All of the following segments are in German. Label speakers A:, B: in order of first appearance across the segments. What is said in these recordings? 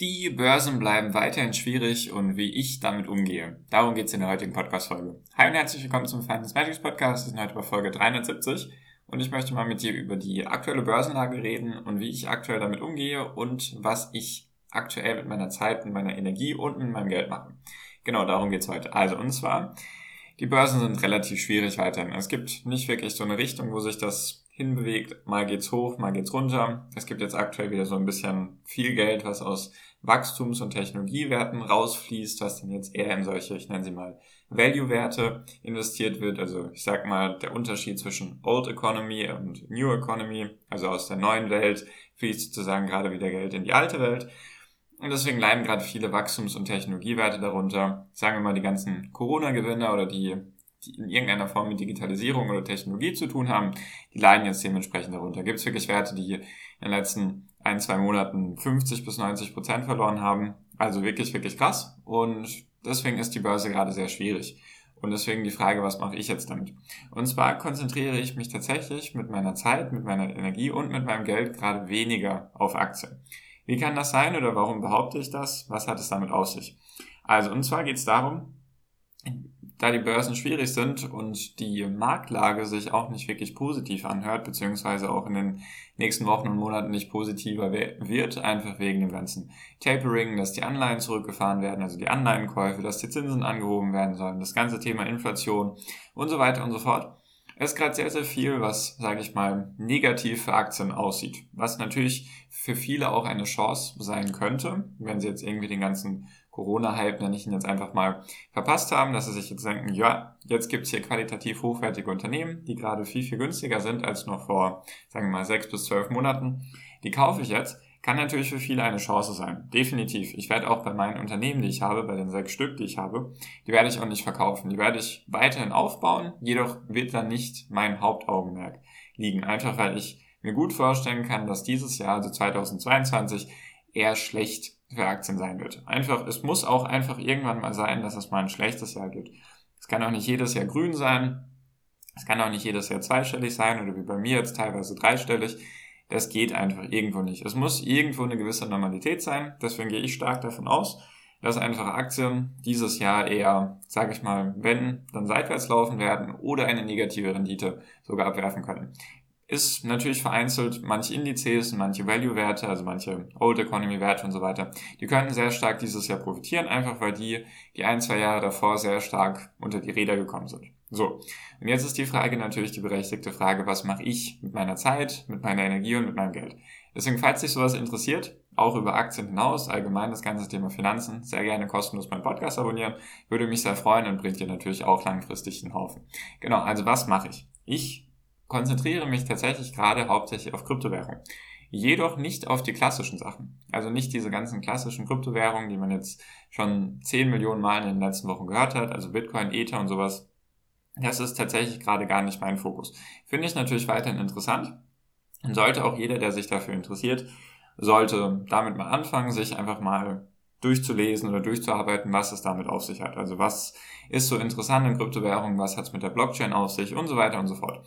A: Die Börsen bleiben weiterhin schwierig und wie ich damit umgehe. Darum geht es in der heutigen Podcast-Folge. Hi und herzlich willkommen zum Finance Magics Podcast. Wir sind heute bei Folge 370 und ich möchte mal mit dir über die aktuelle Börsenlage reden und wie ich aktuell damit umgehe und was ich aktuell mit meiner Zeit, mit meiner Energie und mit meinem Geld mache. Genau, darum geht es heute. Also, und zwar, die Börsen sind relativ schwierig weiterhin. Es gibt nicht wirklich so eine Richtung, wo sich das hinbewegt. Mal geht's hoch, mal geht's runter. Es gibt jetzt aktuell wieder so ein bisschen viel Geld, was aus Wachstums- und Technologiewerten rausfließt, was dann jetzt eher in solche, ich nenne sie mal, Value-Werte investiert wird. Also ich sag mal, der Unterschied zwischen Old Economy und New Economy, also aus der neuen Welt, fließt sozusagen gerade wieder Geld in die alte Welt. Und deswegen leiden gerade viele Wachstums- und Technologiewerte darunter. Sagen wir mal die ganzen Corona-Gewinner oder die, die in irgendeiner Form mit Digitalisierung oder Technologie zu tun haben, die leiden jetzt dementsprechend darunter. Gibt es wirklich Werte, die in den letzten ein, zwei Monaten 50 bis 90 Prozent verloren haben. Also wirklich, wirklich krass. Und deswegen ist die Börse gerade sehr schwierig. Und deswegen die Frage, was mache ich jetzt damit? Und zwar konzentriere ich mich tatsächlich mit meiner Zeit, mit meiner Energie und mit meinem Geld gerade weniger auf Aktien. Wie kann das sein oder warum behaupte ich das? Was hat es damit auf sich? Also, und zwar geht es darum, da die Börsen schwierig sind und die Marktlage sich auch nicht wirklich positiv anhört, beziehungsweise auch in den nächsten Wochen und Monaten nicht positiver wird, einfach wegen dem ganzen Tapering, dass die Anleihen zurückgefahren werden, also die Anleihenkäufe, dass die Zinsen angehoben werden sollen, das ganze Thema Inflation und so weiter und so fort. Es ist gerade sehr, sehr viel, was, sage ich mal, negativ für Aktien aussieht. Was natürlich für viele auch eine Chance sein könnte, wenn sie jetzt irgendwie den ganzen Corona-Hype, nenne ich ihn jetzt einfach mal, verpasst haben, dass sie sich jetzt denken, ja, jetzt gibt's hier qualitativ hochwertige Unternehmen, die gerade viel, viel günstiger sind als noch vor, sagen wir mal, sechs bis zwölf Monaten. Die kaufe ich jetzt. Kann natürlich für viele eine Chance sein. Definitiv. Ich werde auch bei meinen Unternehmen, die ich habe, bei den sechs Stück, die ich habe, die werde ich auch nicht verkaufen. Die werde ich weiterhin aufbauen, jedoch wird dann nicht mein Hauptaugenmerk liegen. Einfach weil ich mir gut vorstellen kann, dass dieses Jahr, also 2022, eher schlecht für Aktien sein wird. Einfach, es muss auch einfach irgendwann mal sein, dass es mal ein schlechtes Jahr gibt. Es kann auch nicht jedes Jahr grün sein. Es kann auch nicht jedes Jahr zweistellig sein oder wie bei mir jetzt teilweise dreistellig. Das geht einfach irgendwo nicht. Es muss irgendwo eine gewisse Normalität sein. Deswegen gehe ich stark davon aus, dass einfach Aktien dieses Jahr eher, sage ich mal, wenn, dann seitwärts laufen werden oder eine negative Rendite sogar abwerfen können ist natürlich vereinzelt manche Indizes, manche Value-Werte, also manche Old Economy-Werte und so weiter. Die könnten sehr stark dieses Jahr profitieren, einfach weil die die ein, zwei Jahre davor sehr stark unter die Räder gekommen sind. So, und jetzt ist die Frage natürlich die berechtigte Frage, was mache ich mit meiner Zeit, mit meiner Energie und mit meinem Geld? Deswegen, falls dich sowas interessiert, auch über Aktien hinaus, allgemein das ganze Thema Finanzen, sehr gerne kostenlos meinen Podcast abonnieren, würde mich sehr freuen und bringt dir natürlich auch langfristig den Haufen. Genau, also was mache ich? Ich konzentriere mich tatsächlich gerade hauptsächlich auf Kryptowährungen. Jedoch nicht auf die klassischen Sachen. Also nicht diese ganzen klassischen Kryptowährungen, die man jetzt schon 10 Millionen Mal in den letzten Wochen gehört hat, also Bitcoin, Ether und sowas. Das ist tatsächlich gerade gar nicht mein Fokus. Finde ich natürlich weiterhin interessant und sollte auch jeder, der sich dafür interessiert, sollte damit mal anfangen, sich einfach mal durchzulesen oder durchzuarbeiten, was es damit auf sich hat. Also was ist so interessant in Kryptowährungen, was hat es mit der Blockchain auf sich und so weiter und so fort.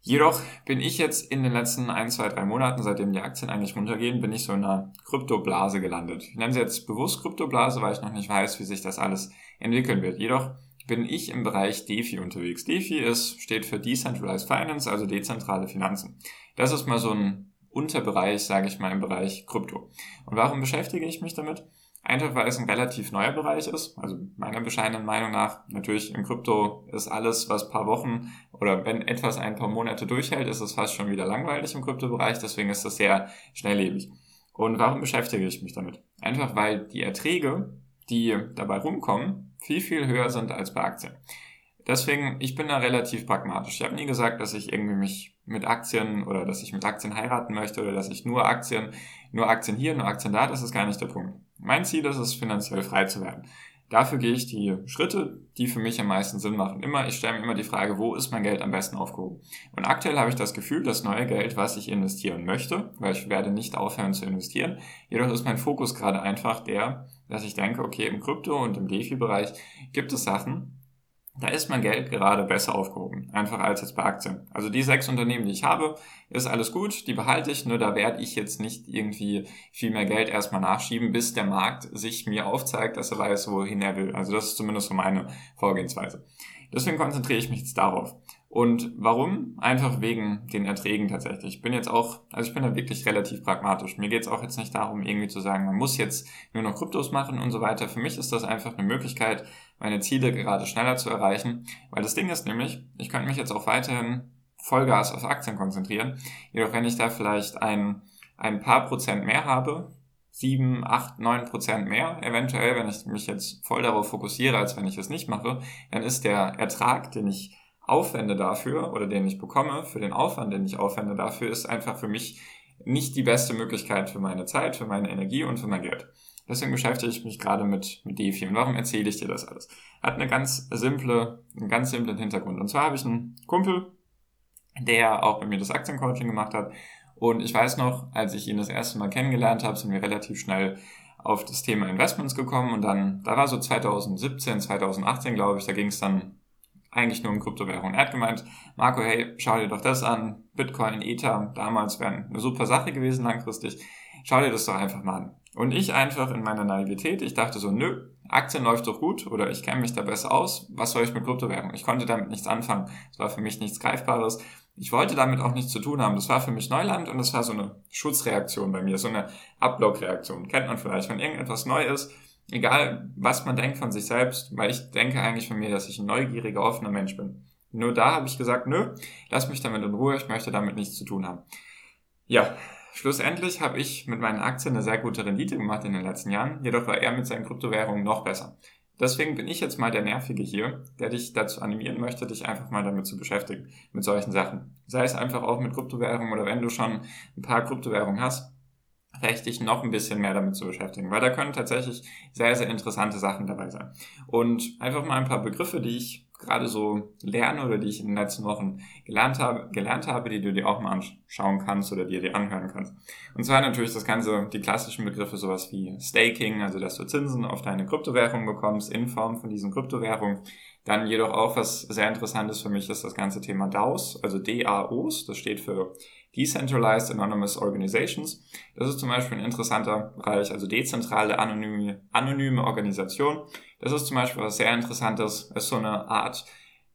A: Jedoch bin ich jetzt in den letzten ein, zwei, drei Monaten, seitdem die Aktien eigentlich runtergehen, bin ich so in einer Kryptoblase gelandet. Ich nenne sie jetzt bewusst Kryptoblase, weil ich noch nicht weiß, wie sich das alles entwickeln wird. Jedoch bin ich im Bereich DeFi unterwegs. DeFi ist, steht für Decentralized Finance, also dezentrale Finanzen. Das ist mal so ein Unterbereich, sage ich mal, im Bereich Krypto. Und warum beschäftige ich mich damit? Einfach weil es ein relativ neuer Bereich ist. Also meiner bescheidenen Meinung nach, natürlich im Krypto ist alles, was paar Wochen oder wenn etwas ein paar Monate durchhält, ist es fast schon wieder langweilig im Kryptobereich. Deswegen ist das sehr schnelllebig. Und warum beschäftige ich mich damit? Einfach weil die Erträge, die dabei rumkommen, viel, viel höher sind als bei Aktien. Deswegen, ich bin da relativ pragmatisch. Ich habe nie gesagt, dass ich irgendwie mich mit Aktien oder dass ich mit Aktien heiraten möchte oder dass ich nur Aktien, nur Aktien hier, nur Aktien da, das ist gar nicht der Punkt. Mein Ziel ist es, finanziell frei zu werden. Dafür gehe ich die Schritte, die für mich am meisten Sinn machen. Immer, ich stelle mir immer die Frage, wo ist mein Geld am besten aufgehoben? Und aktuell habe ich das Gefühl, das neue Geld, was ich investieren möchte, weil ich werde nicht aufhören zu investieren. Jedoch ist mein Fokus gerade einfach der, dass ich denke, okay, im Krypto und im DeFi-Bereich gibt es Sachen, da ist mein Geld gerade besser aufgehoben, einfach als jetzt bei Aktien. Also die sechs Unternehmen, die ich habe, ist alles gut, die behalte ich, nur da werde ich jetzt nicht irgendwie viel mehr Geld erstmal nachschieben, bis der Markt sich mir aufzeigt, dass er weiß, wohin er will. Also das ist zumindest so meine Vorgehensweise. Deswegen konzentriere ich mich jetzt darauf. Und warum? Einfach wegen den Erträgen tatsächlich. Ich bin jetzt auch, also ich bin da wirklich relativ pragmatisch. Mir geht es auch jetzt nicht darum, irgendwie zu sagen, man muss jetzt nur noch Kryptos machen und so weiter. Für mich ist das einfach eine Möglichkeit, meine Ziele gerade schneller zu erreichen. Weil das Ding ist nämlich, ich könnte mich jetzt auch weiterhin Vollgas auf Aktien konzentrieren. Jedoch wenn ich da vielleicht ein, ein paar Prozent mehr habe, sieben, acht, neun Prozent mehr, eventuell, wenn ich mich jetzt voll darauf fokussiere, als wenn ich es nicht mache, dann ist der Ertrag, den ich aufwende dafür oder den ich bekomme, für den Aufwand, den ich aufwende dafür, ist einfach für mich nicht die beste Möglichkeit für meine Zeit, für meine Energie und für mein Geld. Deswegen beschäftige ich mich gerade mit, mit DeFi. Und warum erzähle ich dir das alles? Hat eine ganz simple, einen ganz simplen Hintergrund. Und zwar habe ich einen Kumpel, der auch bei mir das Aktiencoaching gemacht hat. Und ich weiß noch, als ich ihn das erste Mal kennengelernt habe, sind wir relativ schnell auf das Thema Investments gekommen. Und dann, da war so 2017, 2018, glaube ich, da ging es dann eigentlich nur um Kryptowährungen. Er hat gemeint, Marco, hey, schau dir doch das an. Bitcoin, Ether, damals wären eine super Sache gewesen langfristig. Schau dir das doch einfach mal an. Und ich einfach in meiner Naivität, ich dachte so, nö, Aktien läuft doch gut oder ich kenne mich da besser aus. Was soll ich mit Kryptowährungen? Ich konnte damit nichts anfangen. Es war für mich nichts Greifbares. Ich wollte damit auch nichts zu tun haben. Das war für mich Neuland und das war so eine Schutzreaktion bei mir, so eine Ablockreaktion. Kennt man vielleicht, wenn irgendetwas neu ist, egal was man denkt von sich selbst, weil ich denke eigentlich von mir, dass ich ein neugieriger, offener Mensch bin. Nur da habe ich gesagt, nö, lass mich damit in Ruhe, ich möchte damit nichts zu tun haben. Ja, schlussendlich habe ich mit meinen Aktien eine sehr gute Rendite gemacht in den letzten Jahren, jedoch war er mit seinen Kryptowährungen noch besser. Deswegen bin ich jetzt mal der Nervige hier, der dich dazu animieren möchte, dich einfach mal damit zu beschäftigen, mit solchen Sachen. Sei es einfach auch mit Kryptowährungen oder wenn du schon ein paar Kryptowährungen hast, vielleicht dich noch ein bisschen mehr damit zu beschäftigen, weil da können tatsächlich sehr, sehr interessante Sachen dabei sein. Und einfach mal ein paar Begriffe, die ich gerade so lerne oder die ich in den letzten Wochen gelernt habe, gelernt habe, die du dir auch mal anschauen kannst oder dir dir anhören kannst. Und zwar natürlich das Ganze, die klassischen Begriffe, sowas wie Staking, also dass du Zinsen auf deine Kryptowährung bekommst in Form von diesen Kryptowährungen. Dann jedoch auch, was sehr interessant ist für mich, ist das ganze Thema DAOs, also DAOs, das steht für Decentralized Anonymous Organizations. Das ist zum Beispiel ein interessanter Bereich, also dezentrale anonyme, anonyme Organisation. Das ist zum Beispiel was sehr Interessantes. Ist so eine Art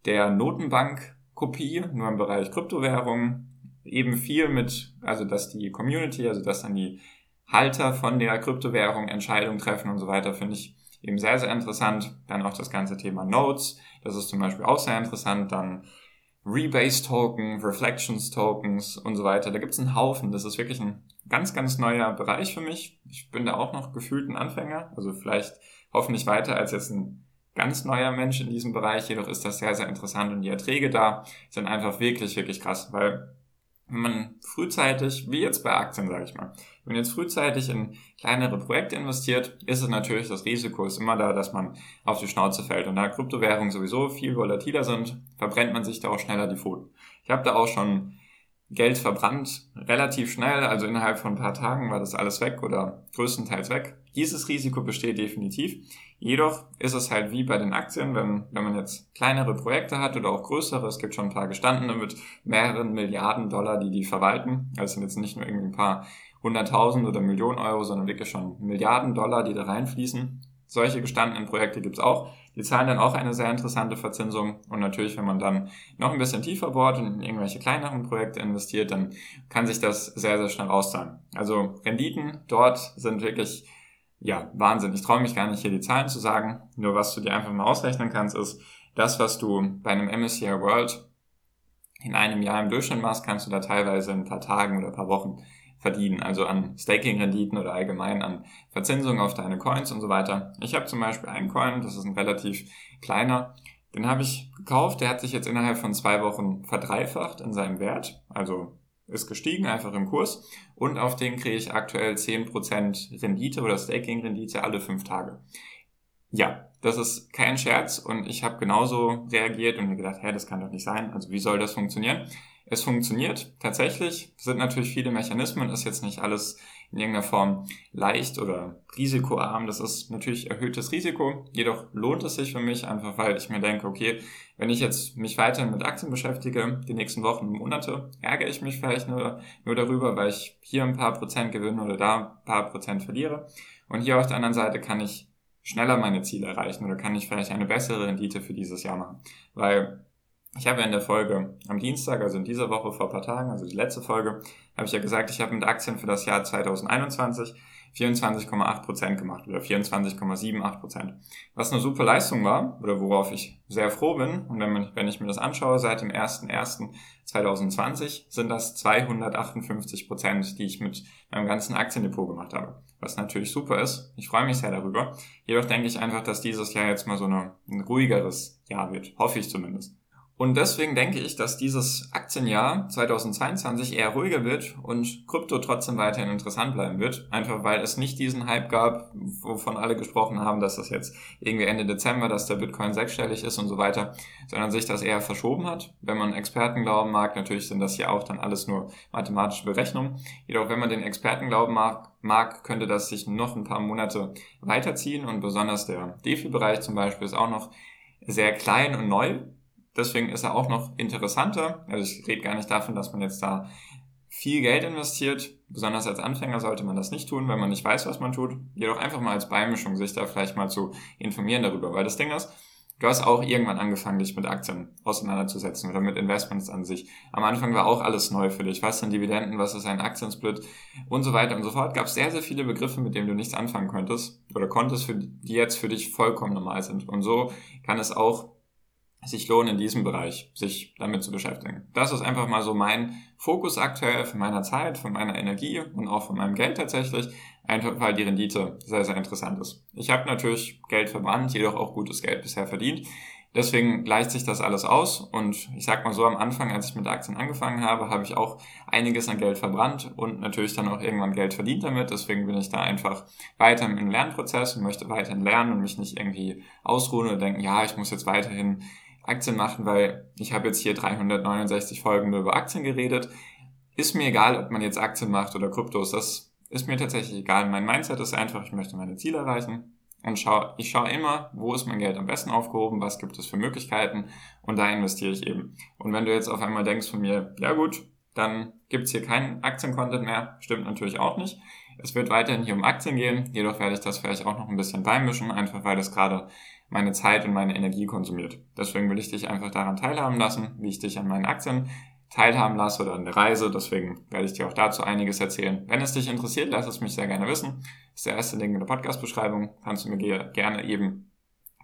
A: der Notenbank-Kopie, nur im Bereich Kryptowährungen. Eben viel mit, also dass die Community, also dass dann die Halter von der Kryptowährung Entscheidungen treffen und so weiter, finde ich eben sehr, sehr interessant. Dann auch das ganze Thema Nodes. Das ist zum Beispiel auch sehr interessant. Dann Rebase-Token, Reflections-Tokens und so weiter. Da gibt es einen Haufen. Das ist wirklich ein ganz, ganz neuer Bereich für mich. Ich bin da auch noch gefühlt ein Anfänger. Also vielleicht hoffentlich weiter als jetzt ein ganz neuer Mensch in diesem Bereich. Jedoch ist das sehr, sehr interessant und die Erträge da sind einfach wirklich, wirklich krass, weil wenn man frühzeitig, wie jetzt bei Aktien, sage ich mal, wenn man jetzt frühzeitig in kleinere Projekte investiert, ist es natürlich, das Risiko ist immer da, dass man auf die Schnauze fällt. Und da Kryptowährungen sowieso viel volatiler sind, verbrennt man sich da auch schneller die Pfoten. Ich habe da auch schon Geld verbrannt, relativ schnell, also innerhalb von ein paar Tagen war das alles weg oder größtenteils weg. Dieses Risiko besteht definitiv. Jedoch ist es halt wie bei den Aktien, wenn, wenn man jetzt kleinere Projekte hat oder auch größere, es gibt schon ein paar gestandene mit mehreren Milliarden Dollar, die die verwalten. Also es sind jetzt nicht nur irgendwie ein paar hunderttausend oder Millionen Euro, sondern wirklich schon Milliarden Dollar, die da reinfließen. Solche gestandenen Projekte gibt's auch. Die zahlen dann auch eine sehr interessante Verzinsung. Und natürlich, wenn man dann noch ein bisschen tiefer bohrt und in irgendwelche kleineren Projekte investiert, dann kann sich das sehr, sehr schnell auszahlen. Also Renditen dort sind wirklich ja, Wahnsinn. Ich traue mich gar nicht, hier die Zahlen zu sagen. Nur was du dir einfach mal ausrechnen kannst, ist, das, was du bei einem MSCI World in einem Jahr im Durchschnitt machst, kannst du da teilweise in ein paar Tagen oder ein paar Wochen verdienen. Also an Staking-Renditen oder allgemein an Verzinsung auf deine Coins und so weiter. Ich habe zum Beispiel einen Coin, das ist ein relativ kleiner, Den habe ich gekauft, der hat sich jetzt innerhalb von zwei Wochen verdreifacht in seinem Wert, also ist gestiegen, einfach im Kurs. Und auf den kriege ich aktuell 10% Rendite oder Staking-Rendite alle fünf Tage. Ja, das ist kein Scherz und ich habe genauso reagiert und mir gedacht, hä, das kann doch nicht sein. Also wie soll das funktionieren? Es funktioniert tatsächlich. Sind natürlich viele Mechanismen, ist jetzt nicht alles in irgendeiner Form leicht oder risikoarm. Das ist natürlich erhöhtes Risiko. Jedoch lohnt es sich für mich einfach, weil ich mir denke, okay, wenn ich jetzt mich weiterhin mit Aktien beschäftige, die nächsten Wochen und Monate, ärgere ich mich vielleicht nur, nur darüber, weil ich hier ein paar Prozent gewinne oder da ein paar Prozent verliere. Und hier auf der anderen Seite kann ich schneller meine Ziele erreichen oder kann ich vielleicht eine bessere Rendite für dieses Jahr machen. Weil ich habe ja in der Folge am Dienstag, also in dieser Woche vor ein paar Tagen, also die letzte Folge, habe ich ja gesagt, ich habe mit Aktien für das Jahr 2021 24,8% gemacht oder 24,78%. Was eine super Leistung war oder worauf ich sehr froh bin. Und wenn, man, wenn ich mir das anschaue, seit dem 01.01.2020 sind das 258%, die ich mit meinem ganzen Aktiendepot gemacht habe. Was natürlich super ist. Ich freue mich sehr darüber. Jedoch denke ich einfach, dass dieses Jahr jetzt mal so eine, ein ruhigeres Jahr wird. Hoffe ich zumindest. Und deswegen denke ich, dass dieses Aktienjahr 2022 eher ruhiger wird und Krypto trotzdem weiterhin interessant bleiben wird. Einfach weil es nicht diesen Hype gab, wovon alle gesprochen haben, dass das jetzt irgendwie Ende Dezember, dass der Bitcoin sechsstellig ist und so weiter, sondern sich das eher verschoben hat. Wenn man Experten glauben mag, natürlich sind das ja auch dann alles nur mathematische Berechnungen. Jedoch wenn man den Experten glauben mag, mag, könnte das sich noch ein paar Monate weiterziehen und besonders der DeFi-Bereich zum Beispiel ist auch noch sehr klein und neu Deswegen ist er auch noch interessanter. Also ich rede gar nicht davon, dass man jetzt da viel Geld investiert. Besonders als Anfänger sollte man das nicht tun, wenn man nicht weiß, was man tut. Jedoch einfach mal als Beimischung sich da vielleicht mal zu informieren darüber. Weil das Ding ist, du hast auch irgendwann angefangen, dich mit Aktien auseinanderzusetzen oder mit Investments an sich. Am Anfang war auch alles neu für dich. Was sind Dividenden, was ist ein Aktiensplit und so weiter und so fort. Gab es sehr, sehr viele Begriffe, mit denen du nichts anfangen könntest oder konntest, für, die jetzt für dich vollkommen normal sind. Und so kann es auch sich lohnt, in diesem Bereich sich damit zu beschäftigen. Das ist einfach mal so mein Fokus aktuell von meiner Zeit, von meiner Energie und auch von meinem Geld tatsächlich, einfach weil die Rendite sehr, sehr interessant ist. Ich habe natürlich Geld verbrannt, jedoch auch gutes Geld bisher verdient. Deswegen gleicht sich das alles aus und ich sag mal so, am Anfang, als ich mit Aktien angefangen habe, habe ich auch einiges an Geld verbrannt und natürlich dann auch irgendwann Geld verdient damit. Deswegen bin ich da einfach weiter im Lernprozess und möchte weiterhin lernen und mich nicht irgendwie ausruhen und denken, ja, ich muss jetzt weiterhin Aktien machen, weil ich habe jetzt hier 369 Folgen nur über Aktien geredet. Ist mir egal, ob man jetzt Aktien macht oder Kryptos, das ist mir tatsächlich egal. Mein Mindset ist einfach, ich möchte meine Ziele erreichen und schau, ich schaue immer, wo ist mein Geld am besten aufgehoben, was gibt es für Möglichkeiten und da investiere ich eben. Und wenn du jetzt auf einmal denkst von mir, ja gut, dann gibt's hier keinen Aktien-Content mehr, stimmt natürlich auch nicht. Es wird weiterhin hier um Aktien gehen, jedoch werde ich das vielleicht auch noch ein bisschen beimischen, einfach weil das gerade meine Zeit und meine Energie konsumiert. Deswegen will ich dich einfach daran teilhaben lassen, wie ich dich an meinen Aktien teilhaben lasse oder an der Reise. Deswegen werde ich dir auch dazu einiges erzählen. Wenn es dich interessiert, lass es mich sehr gerne wissen. Das ist der erste Link in der Podcast-Beschreibung. Kannst du mir gerne eben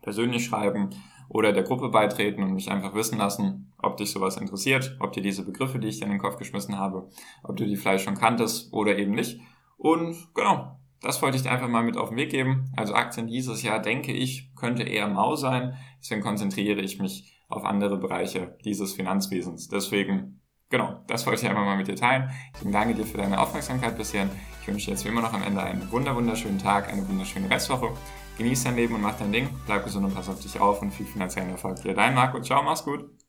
A: persönlich schreiben oder der Gruppe beitreten und mich einfach wissen lassen, ob dich sowas interessiert, ob dir diese Begriffe, die ich dir in den Kopf geschmissen habe, ob du die vielleicht schon kanntest oder eben nicht. Und genau, das wollte ich dir einfach mal mit auf den Weg geben. Also Aktien dieses Jahr, denke ich, könnte eher mau sein. Deswegen konzentriere ich mich auf andere Bereiche dieses Finanzwesens. Deswegen, genau, das wollte ich einfach mal mit dir teilen. Ich danke dir für deine Aufmerksamkeit bisher. Ich wünsche dir jetzt wie immer noch am Ende einen wunder wunderschönen Tag, eine wunderschöne Restwoche. Genieß dein Leben und mach dein Ding. Bleib gesund und pass auf dich auf und viel finanziellen Erfolg dir. Dein Marco. Ciao, mach's gut.